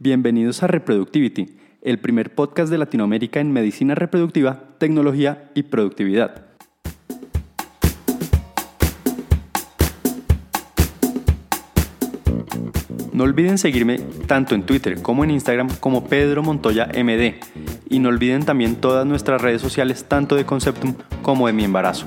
Bienvenidos a Reproductivity, el primer podcast de Latinoamérica en medicina reproductiva, tecnología y productividad. No olviden seguirme tanto en Twitter como en Instagram como Pedro Montoya MD. Y no olviden también todas nuestras redes sociales tanto de Conceptum como de mi embarazo.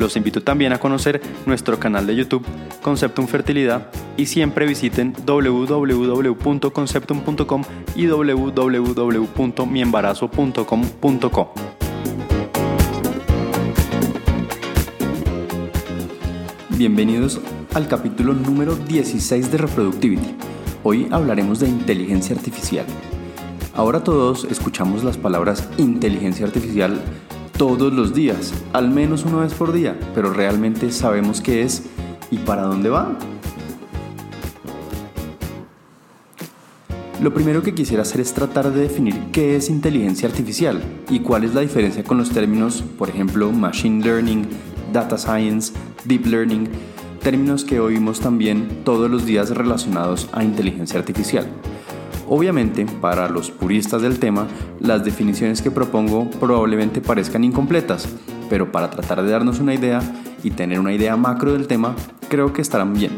Los invito también a conocer nuestro canal de YouTube Conceptum Fertilidad y siempre visiten www.conceptum.com y www.miembarazo.com.co. Bienvenidos al capítulo número 16 de Reproductivity. Hoy hablaremos de inteligencia artificial. Ahora todos escuchamos las palabras inteligencia artificial todos los días, al menos una vez por día, pero realmente sabemos qué es y para dónde va. Lo primero que quisiera hacer es tratar de definir qué es inteligencia artificial y cuál es la diferencia con los términos, por ejemplo, machine learning, data science, deep learning, términos que oímos también todos los días relacionados a inteligencia artificial. Obviamente, para los puristas del tema, las definiciones que propongo probablemente parezcan incompletas, pero para tratar de darnos una idea y tener una idea macro del tema, creo que estarán bien.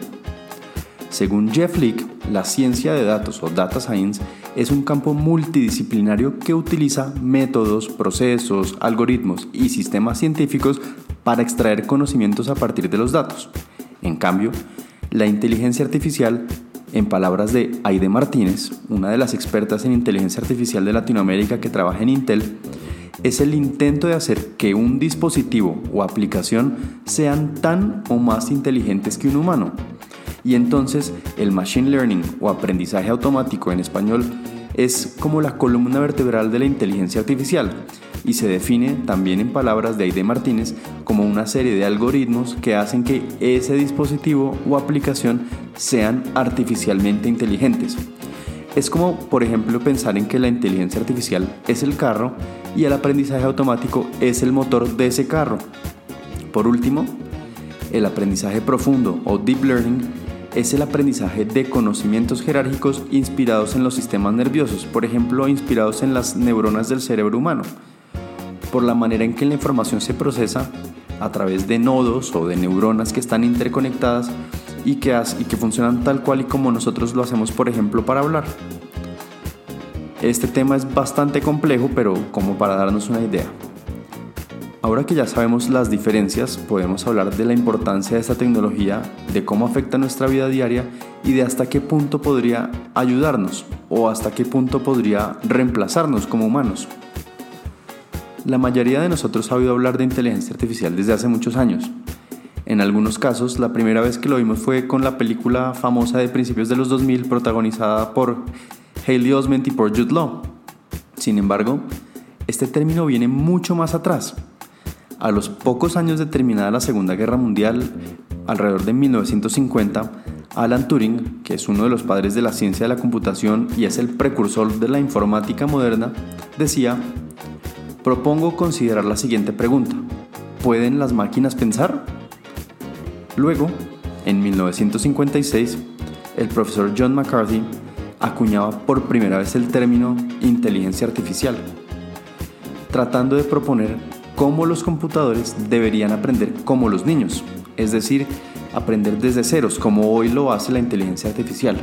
Según Jeff Leake, la ciencia de datos o data science es un campo multidisciplinario que utiliza métodos, procesos, algoritmos y sistemas científicos para extraer conocimientos a partir de los datos. En cambio, la inteligencia artificial, en palabras de Aide Martínez, una de las expertas en inteligencia artificial de Latinoamérica que trabaja en Intel, es el intento de hacer que un dispositivo o aplicación sean tan o más inteligentes que un humano. Y entonces el machine learning o aprendizaje automático en español es como la columna vertebral de la inteligencia artificial y se define también en palabras de Aide Martínez como una serie de algoritmos que hacen que ese dispositivo o aplicación sean artificialmente inteligentes. Es como, por ejemplo, pensar en que la inteligencia artificial es el carro y el aprendizaje automático es el motor de ese carro. Por último, el aprendizaje profundo o deep learning es el aprendizaje de conocimientos jerárquicos inspirados en los sistemas nerviosos, por ejemplo, inspirados en las neuronas del cerebro humano por la manera en que la información se procesa a través de nodos o de neuronas que están interconectadas y que, funcionan tal cual y como nosotros lo hacemos, por ejemplo, para hablar. Este tema es bastante complejo, pero como para darnos una idea. Ahora que ya sabemos las diferencias, podemos hablar de la importancia de esta tecnología, de cómo afecta nuestra vida diaria y de hasta qué punto podría ayudarnos o hasta qué punto podría reemplazarnos como humanos. La mayoría de nosotros ha oído hablar de inteligencia artificial desde hace muchos años. En algunos casos, la primera vez que lo vimos fue con la película famosa de principios de los 2000 protagonizada por Haley Osment y por Jude Law. Sin embargo, este término viene mucho más atrás. A los pocos años de terminada la Segunda Guerra Mundial, alrededor de 1950, Alan Turing, que es uno de los padres de la ciencia de la computación y es el precursor de la informática moderna, decía propongo considerar la siguiente pregunta. ¿Pueden las máquinas pensar? Luego, en 1956, el profesor John McCarthy acuñaba por primera vez el término inteligencia artificial, tratando de proponer cómo los computadores deberían aprender como los niños, es decir, aprender desde ceros, como hoy lo hace la inteligencia artificial.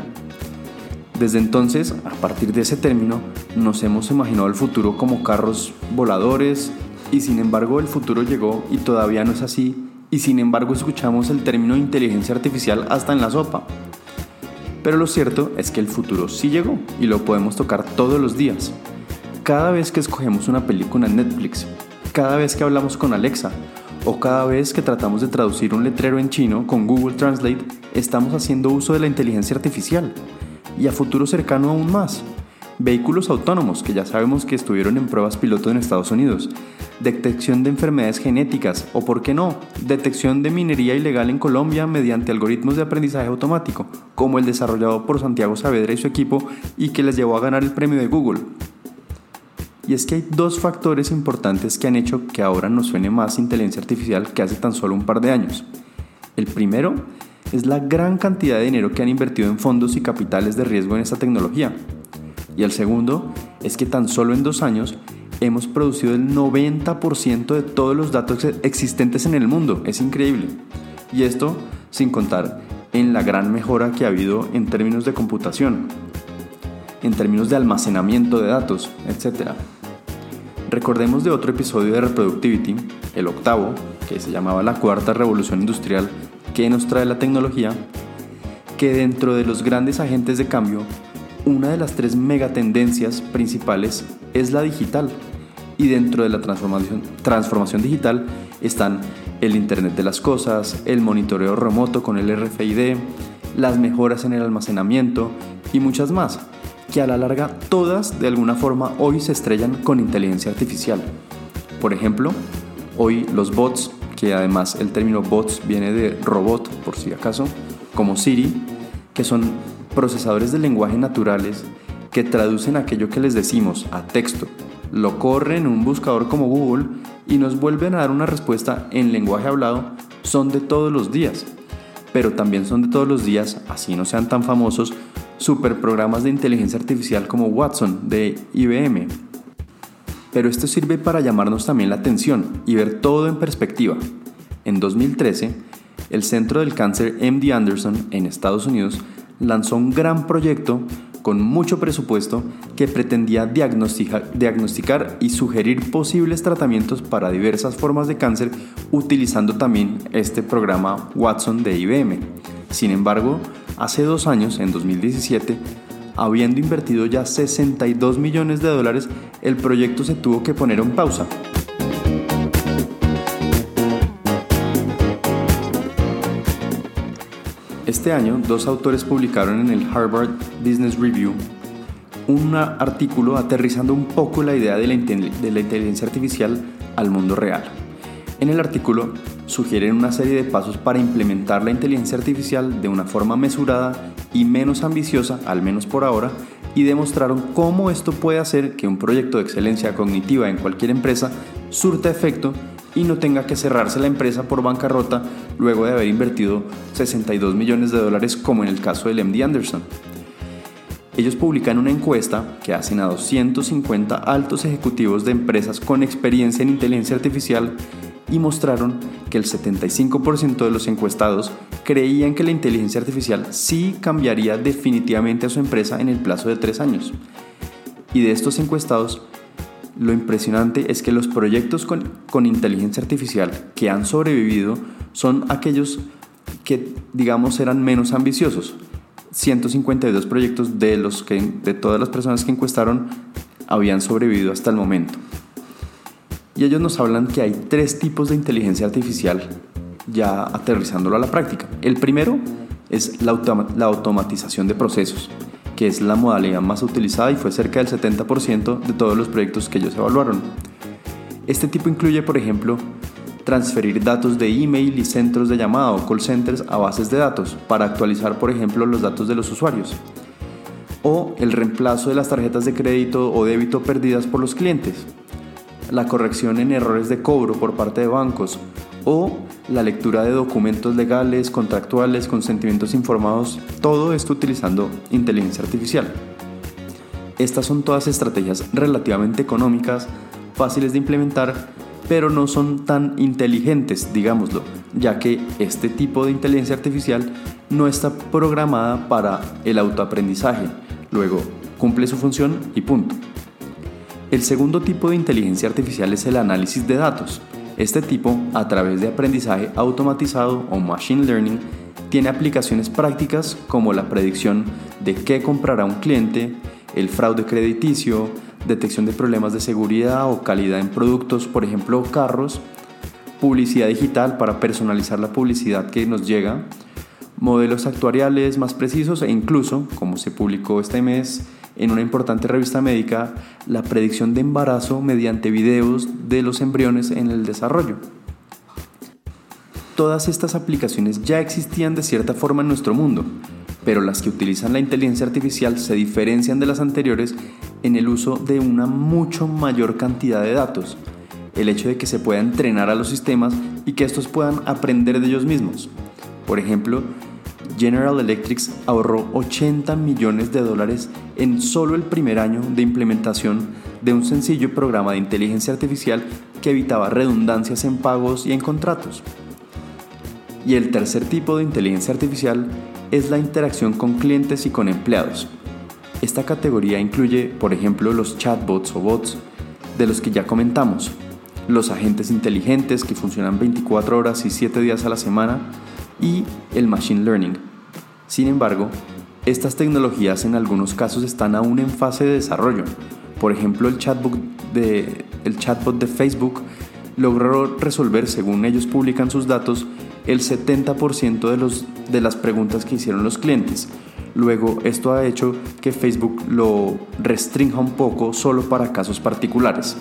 Desde entonces, a partir de ese término, nos hemos imaginado el futuro como carros voladores y sin embargo el futuro llegó y todavía no es así y sin embargo escuchamos el término inteligencia artificial hasta en la sopa. Pero lo cierto es que el futuro sí llegó y lo podemos tocar todos los días. Cada vez que escogemos una película en Netflix, cada vez que hablamos con Alexa o cada vez que tratamos de traducir un letrero en chino con Google Translate, estamos haciendo uso de la inteligencia artificial y a futuro cercano aún más. Vehículos autónomos, que ya sabemos que estuvieron en pruebas piloto en Estados Unidos. Detección de enfermedades genéticas, o por qué no, detección de minería ilegal en Colombia mediante algoritmos de aprendizaje automático, como el desarrollado por Santiago Saavedra y su equipo y que les llevó a ganar el premio de Google. Y es que hay dos factores importantes que han hecho que ahora nos suene más inteligencia artificial que hace tan solo un par de años. El primero es la gran cantidad de dinero que han invertido en fondos y capitales de riesgo en esta tecnología. Y el segundo es que tan solo en dos años hemos producido el 90% de todos los datos existentes en el mundo. Es increíble. Y esto sin contar en la gran mejora que ha habido en términos de computación, en términos de almacenamiento de datos, etc. Recordemos de otro episodio de Reproductivity, el octavo, que se llamaba La Cuarta Revolución Industrial, que nos trae la tecnología, que dentro de los grandes agentes de cambio, una de las tres megatendencias principales es la digital. Y dentro de la transformación, digital están el Internet de las Cosas, el monitoreo remoto con el RFID, las mejoras en el almacenamiento y muchas más, que a la larga todas de alguna forma hoy se estrellan con inteligencia artificial. Por ejemplo, hoy los bots que además el término bots viene de robot, por si acaso, como Siri, que son procesadores de lenguaje naturales que traducen aquello que les decimos a texto, lo corren en un buscador como Google y nos vuelven a dar una respuesta en lenguaje hablado, son de todos los días. Pero también son de todos los días, así no sean tan famosos, superprogramas de inteligencia artificial como Watson de IBM, pero esto sirve para llamarnos también la atención y ver todo en perspectiva. En 2013, el Centro del Cáncer MD Anderson en Estados Unidos lanzó un gran proyecto con mucho presupuesto que pretendía diagnosticar y sugerir posibles tratamientos para diversas formas de cáncer utilizando también este programa Watson de IBM. Sin embargo, hace dos años, en 2017, habiendo invertido ya 62 millones de dólares, el proyecto se tuvo que poner en pausa. Este año, dos autores publicaron en el Harvard Business Review un artículo aterrizando un poco la idea de la, inteligencia artificial al mundo real. En el artículo sugieren una serie de pasos para implementar la inteligencia artificial de una forma mesurada y menos ambiciosa, al menos por ahora, y demostraron cómo esto puede hacer que un proyecto de excelencia cognitiva en cualquier empresa surta efecto y no tenga que cerrarse la empresa por bancarrota luego de haber invertido 62 millones de dólares como en el caso del MD Anderson. Ellos publican una encuesta que hacen a 250 altos ejecutivos de empresas con experiencia en inteligencia artificial y mostraron que el 75% de los encuestados creían que la inteligencia artificial sí cambiaría definitivamente a su empresa en el plazo de tres años. Y de estos encuestados, lo impresionante es que los proyectos con, con inteligencia artificial que han sobrevivido son aquellos que, digamos, eran menos ambiciosos. 152 proyectos de, los que, de todas las personas que encuestaron habían sobrevivido hasta el momento. Y ellos nos hablan que hay tres tipos de inteligencia artificial ya aterrizándolo a la práctica. El primero es la, la automatización de procesos, que es la modalidad más utilizada y fue cerca del 70% de todos los proyectos que ellos evaluaron. Este tipo incluye, por ejemplo, transferir datos de email y centros de llamada o call centers a bases de datos para actualizar, por ejemplo, los datos de los usuarios. O el reemplazo de las tarjetas de crédito o débito perdidas por los clientes, la corrección en errores de cobro por parte de bancos o la lectura de documentos legales, contractuales, consentimientos informados, todo esto utilizando inteligencia artificial. Estas son todas estrategias relativamente económicas, fáciles de implementar, pero no son tan inteligentes, digámoslo, ya que este tipo de inteligencia artificial no está programada para el autoaprendizaje, luego cumple su función y punto. El segundo tipo de inteligencia artificial es el análisis de datos. Este tipo, a través de aprendizaje automatizado o machine learning, tiene aplicaciones prácticas como la predicción de qué comprará un cliente, el fraude crediticio, detección de problemas de seguridad o calidad en productos, por ejemplo carros, publicidad digital para personalizar la publicidad que nos llega, modelos actuariales más precisos e incluso, como se publicó este mes en una importante revista médica, la predicción de embarazo mediante videos de los embriones en el desarrollo. Todas estas aplicaciones ya existían de cierta forma en nuestro mundo, pero las que utilizan la inteligencia artificial se diferencian de las anteriores en el uso de una mucho mayor cantidad de datos, el hecho de que se pueda entrenar a los sistemas y que estos puedan aprender de ellos mismos. Por ejemplo, General Electric ahorró 80 millones de dólares en solo el primer año de implementación de un sencillo programa de inteligencia artificial que evitaba redundancias en pagos y en contratos. Y el tercer tipo de inteligencia artificial es la interacción con clientes y con empleados. Esta categoría incluye, por ejemplo, los chatbots o bots, de los que ya comentamos, los agentes inteligentes que funcionan 24 horas y 7 días a la semana y el machine learning. Sin embargo, estas tecnologías en algunos casos están aún en fase de desarrollo. Por ejemplo, el chatbot de, Facebook logró resolver, según ellos publican sus datos, el 70% de, los, de las preguntas que hicieron los clientes. Luego, esto ha hecho que Facebook lo restrinja un poco solo para casos particulares.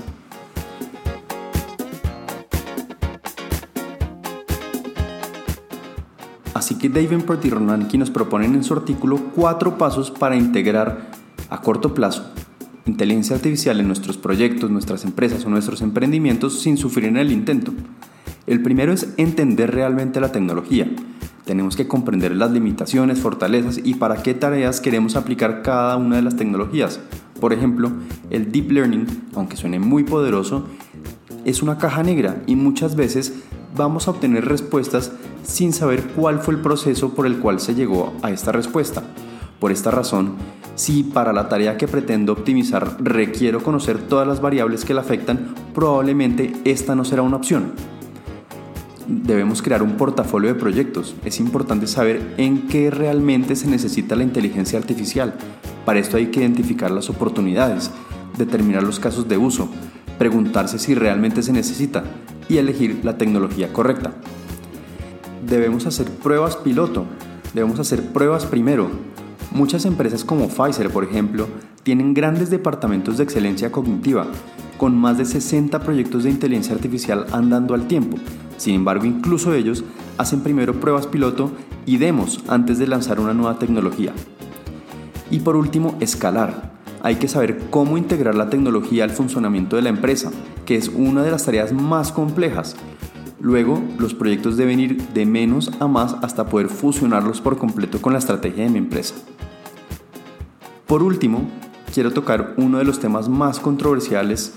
Así que Davenport y Ronanki nos proponen en su artículo cuatro pasos para integrar a corto plazo inteligencia artificial en nuestros proyectos, nuestras empresas o nuestros emprendimientos sin sufrir en el intento. El primero es entender realmente la tecnología. Tenemos que comprender las limitaciones, fortalezas y para qué tareas queremos aplicar cada una de las tecnologías. Por ejemplo, el deep learning, aunque suene muy poderoso, es una caja negra y muchas veces vamos a obtener respuestas sin saber cuál fue el proceso por el cual se llegó a esta respuesta. Por esta razón, si para la tarea que pretendo optimizar requiero conocer todas las variables que la afectan, probablemente esta no será una opción debemos crear un portafolio de proyectos. Es importante saber en qué realmente se necesita la inteligencia artificial. Para esto hay que identificar las oportunidades, determinar los casos de uso, preguntarse si realmente se necesita y elegir la tecnología correcta. Debemos hacer pruebas piloto, debemos hacer pruebas primero. Muchas empresas como Pfizer, por ejemplo, tienen grandes departamentos de excelencia cognitiva, con más de 60 proyectos de inteligencia artificial andando al tiempo, sin embargo, incluso ellos hacen primero pruebas piloto y demos antes de lanzar una nueva tecnología. Y por último, escalar. Hay que saber cómo integrar la tecnología al funcionamiento de la empresa, que es una de las tareas más complejas. Luego, los proyectos deben ir de menos a más hasta poder fusionarlos por completo con la estrategia de mi empresa. Por último, quiero tocar uno de los temas más controversiales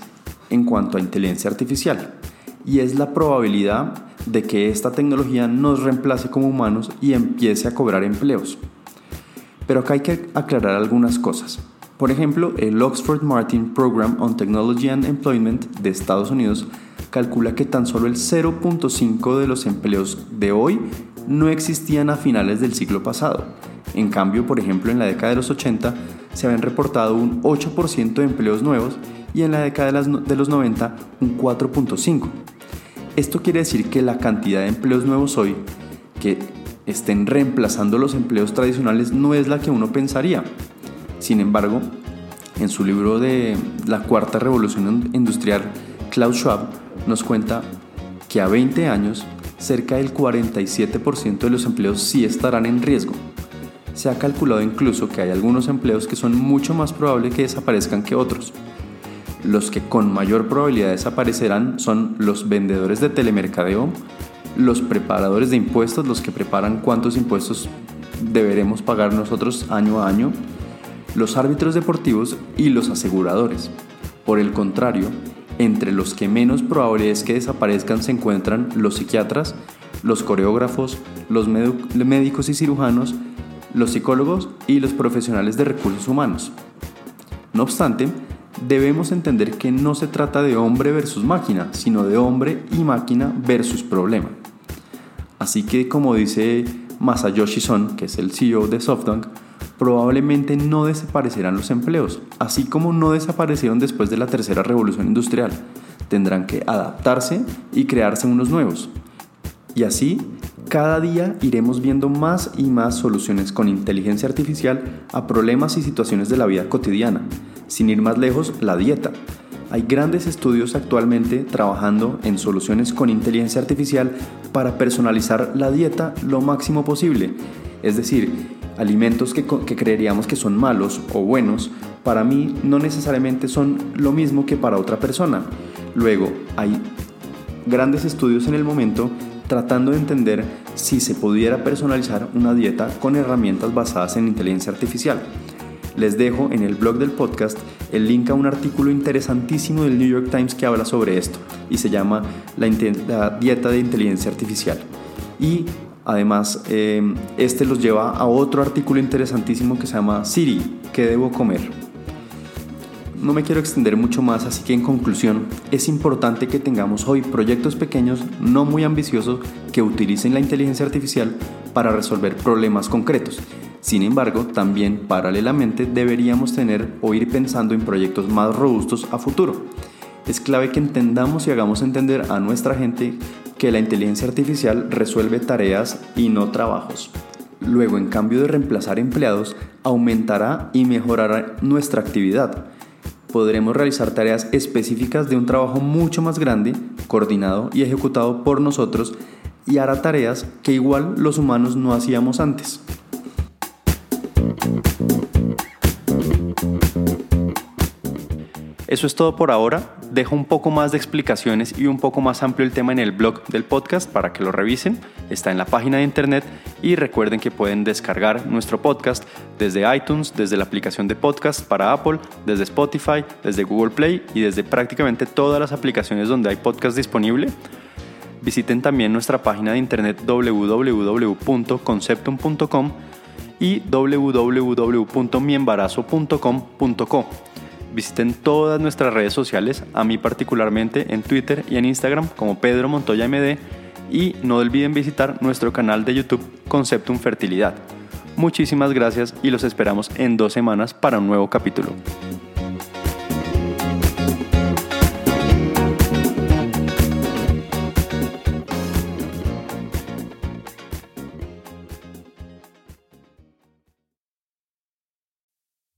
en cuanto a inteligencia artificial, y es la probabilidad de que esta tecnología nos reemplace como humanos y empiece a cobrar empleos. Pero acá hay que aclarar algunas cosas. Por ejemplo, el Oxford Martin Program on Technology and Employment de Estados Unidos calcula que tan solo el 0.5 de los empleos de hoy no existían a finales del siglo pasado. En cambio, por ejemplo, en la década de los 80 se habían reportado un 8% de empleos nuevos y en la década de, los 90 un 4.5%. Esto quiere decir que la cantidad de empleos nuevos hoy que estén reemplazando los empleos tradicionales no es la que uno pensaría. Sin embargo, en su libro de La Cuarta Revolución Industrial, Klaus Schwab nos cuenta que a 20 años cerca del 47% de los empleos sí estarán en riesgo. Se ha calculado incluso que hay algunos empleos que son mucho más probable que desaparezcan que otros. Los que con mayor probabilidad desaparecerán son los vendedores de telemercadeo, los preparadores de impuestos, los que preparan cuántos impuestos deberemos pagar nosotros año a año, los árbitros deportivos y los aseguradores. Por el contrario, entre los que menos probable es que desaparezcan se encuentran los psiquiatras, los coreógrafos, los médicos y cirujanos los psicólogos y los profesionales de recursos humanos. No obstante, debemos entender que no se trata de hombre versus máquina, sino de hombre y máquina versus problema. Así que como dice Masayoshi Son, que es el CEO de SoftBank, probablemente no desaparecerán los empleos, así como no desaparecieron después de la tercera revolución industrial. Tendrán que adaptarse y crearse unos nuevos. Y así, cada día iremos viendo más y más soluciones con inteligencia artificial a problemas y situaciones de la vida cotidiana. Sin ir más lejos, la dieta. Hay grandes estudios actualmente trabajando en soluciones con inteligencia artificial para personalizar la dieta lo máximo posible. Es decir, alimentos que, creeríamos que son malos o buenos, para mí no necesariamente son lo mismo que para otra persona. Luego, hay grandes estudios en el momento tratando de entender si se pudiera personalizar una dieta con herramientas basadas en inteligencia artificial. Les dejo en el blog del podcast el link a un artículo interesantísimo del New York Times que habla sobre esto y se llama La, dieta de inteligencia artificial. Y además em, este los lleva a otro artículo interesantísimo que se llama Siri, ¿qué debo comer? No me quiero extender mucho más, así que en conclusión, es importante que tengamos hoy proyectos pequeños, no muy ambiciosos, que utilicen la inteligencia artificial para resolver problemas concretos sin embargo, también paralelamente deberíamos tener o ir pensando en proyectos más robustos a futuro. Es clave que entendamos y hagamos entender a nuestra gente que la inteligencia artificial resuelve tareas y no trabajos. Luego, en cambio de reemplazar empleados, aumentará y mejorará nuestra actividad. Podremos realizar tareas específicas de un trabajo mucho más grande, coordinado y ejecutado por nosotros y hará tareas que igual los humanos no hacíamos antes. Eso es todo por ahora. Dejo un poco más de explicaciones y un poco más amplio el tema en el blog del podcast para que lo revisen. Está en la página de internet y recuerden que pueden descargar nuestro podcast desde iTunes, desde la aplicación de podcast para Apple, desde Spotify, desde Google Play y desde prácticamente todas las aplicaciones donde hay podcast disponible. Visiten también nuestra página de internet www.conceptum.com y www.miembarazo.com.co. Visiten todas nuestras redes sociales, a mí particularmente en Twitter y en Instagram como Pedro Montoya MD y no olviden visitar nuestro canal de YouTube Conceptum Fertilidad. Muchísimas gracias y los esperamos en dos semanas para un nuevo capítulo.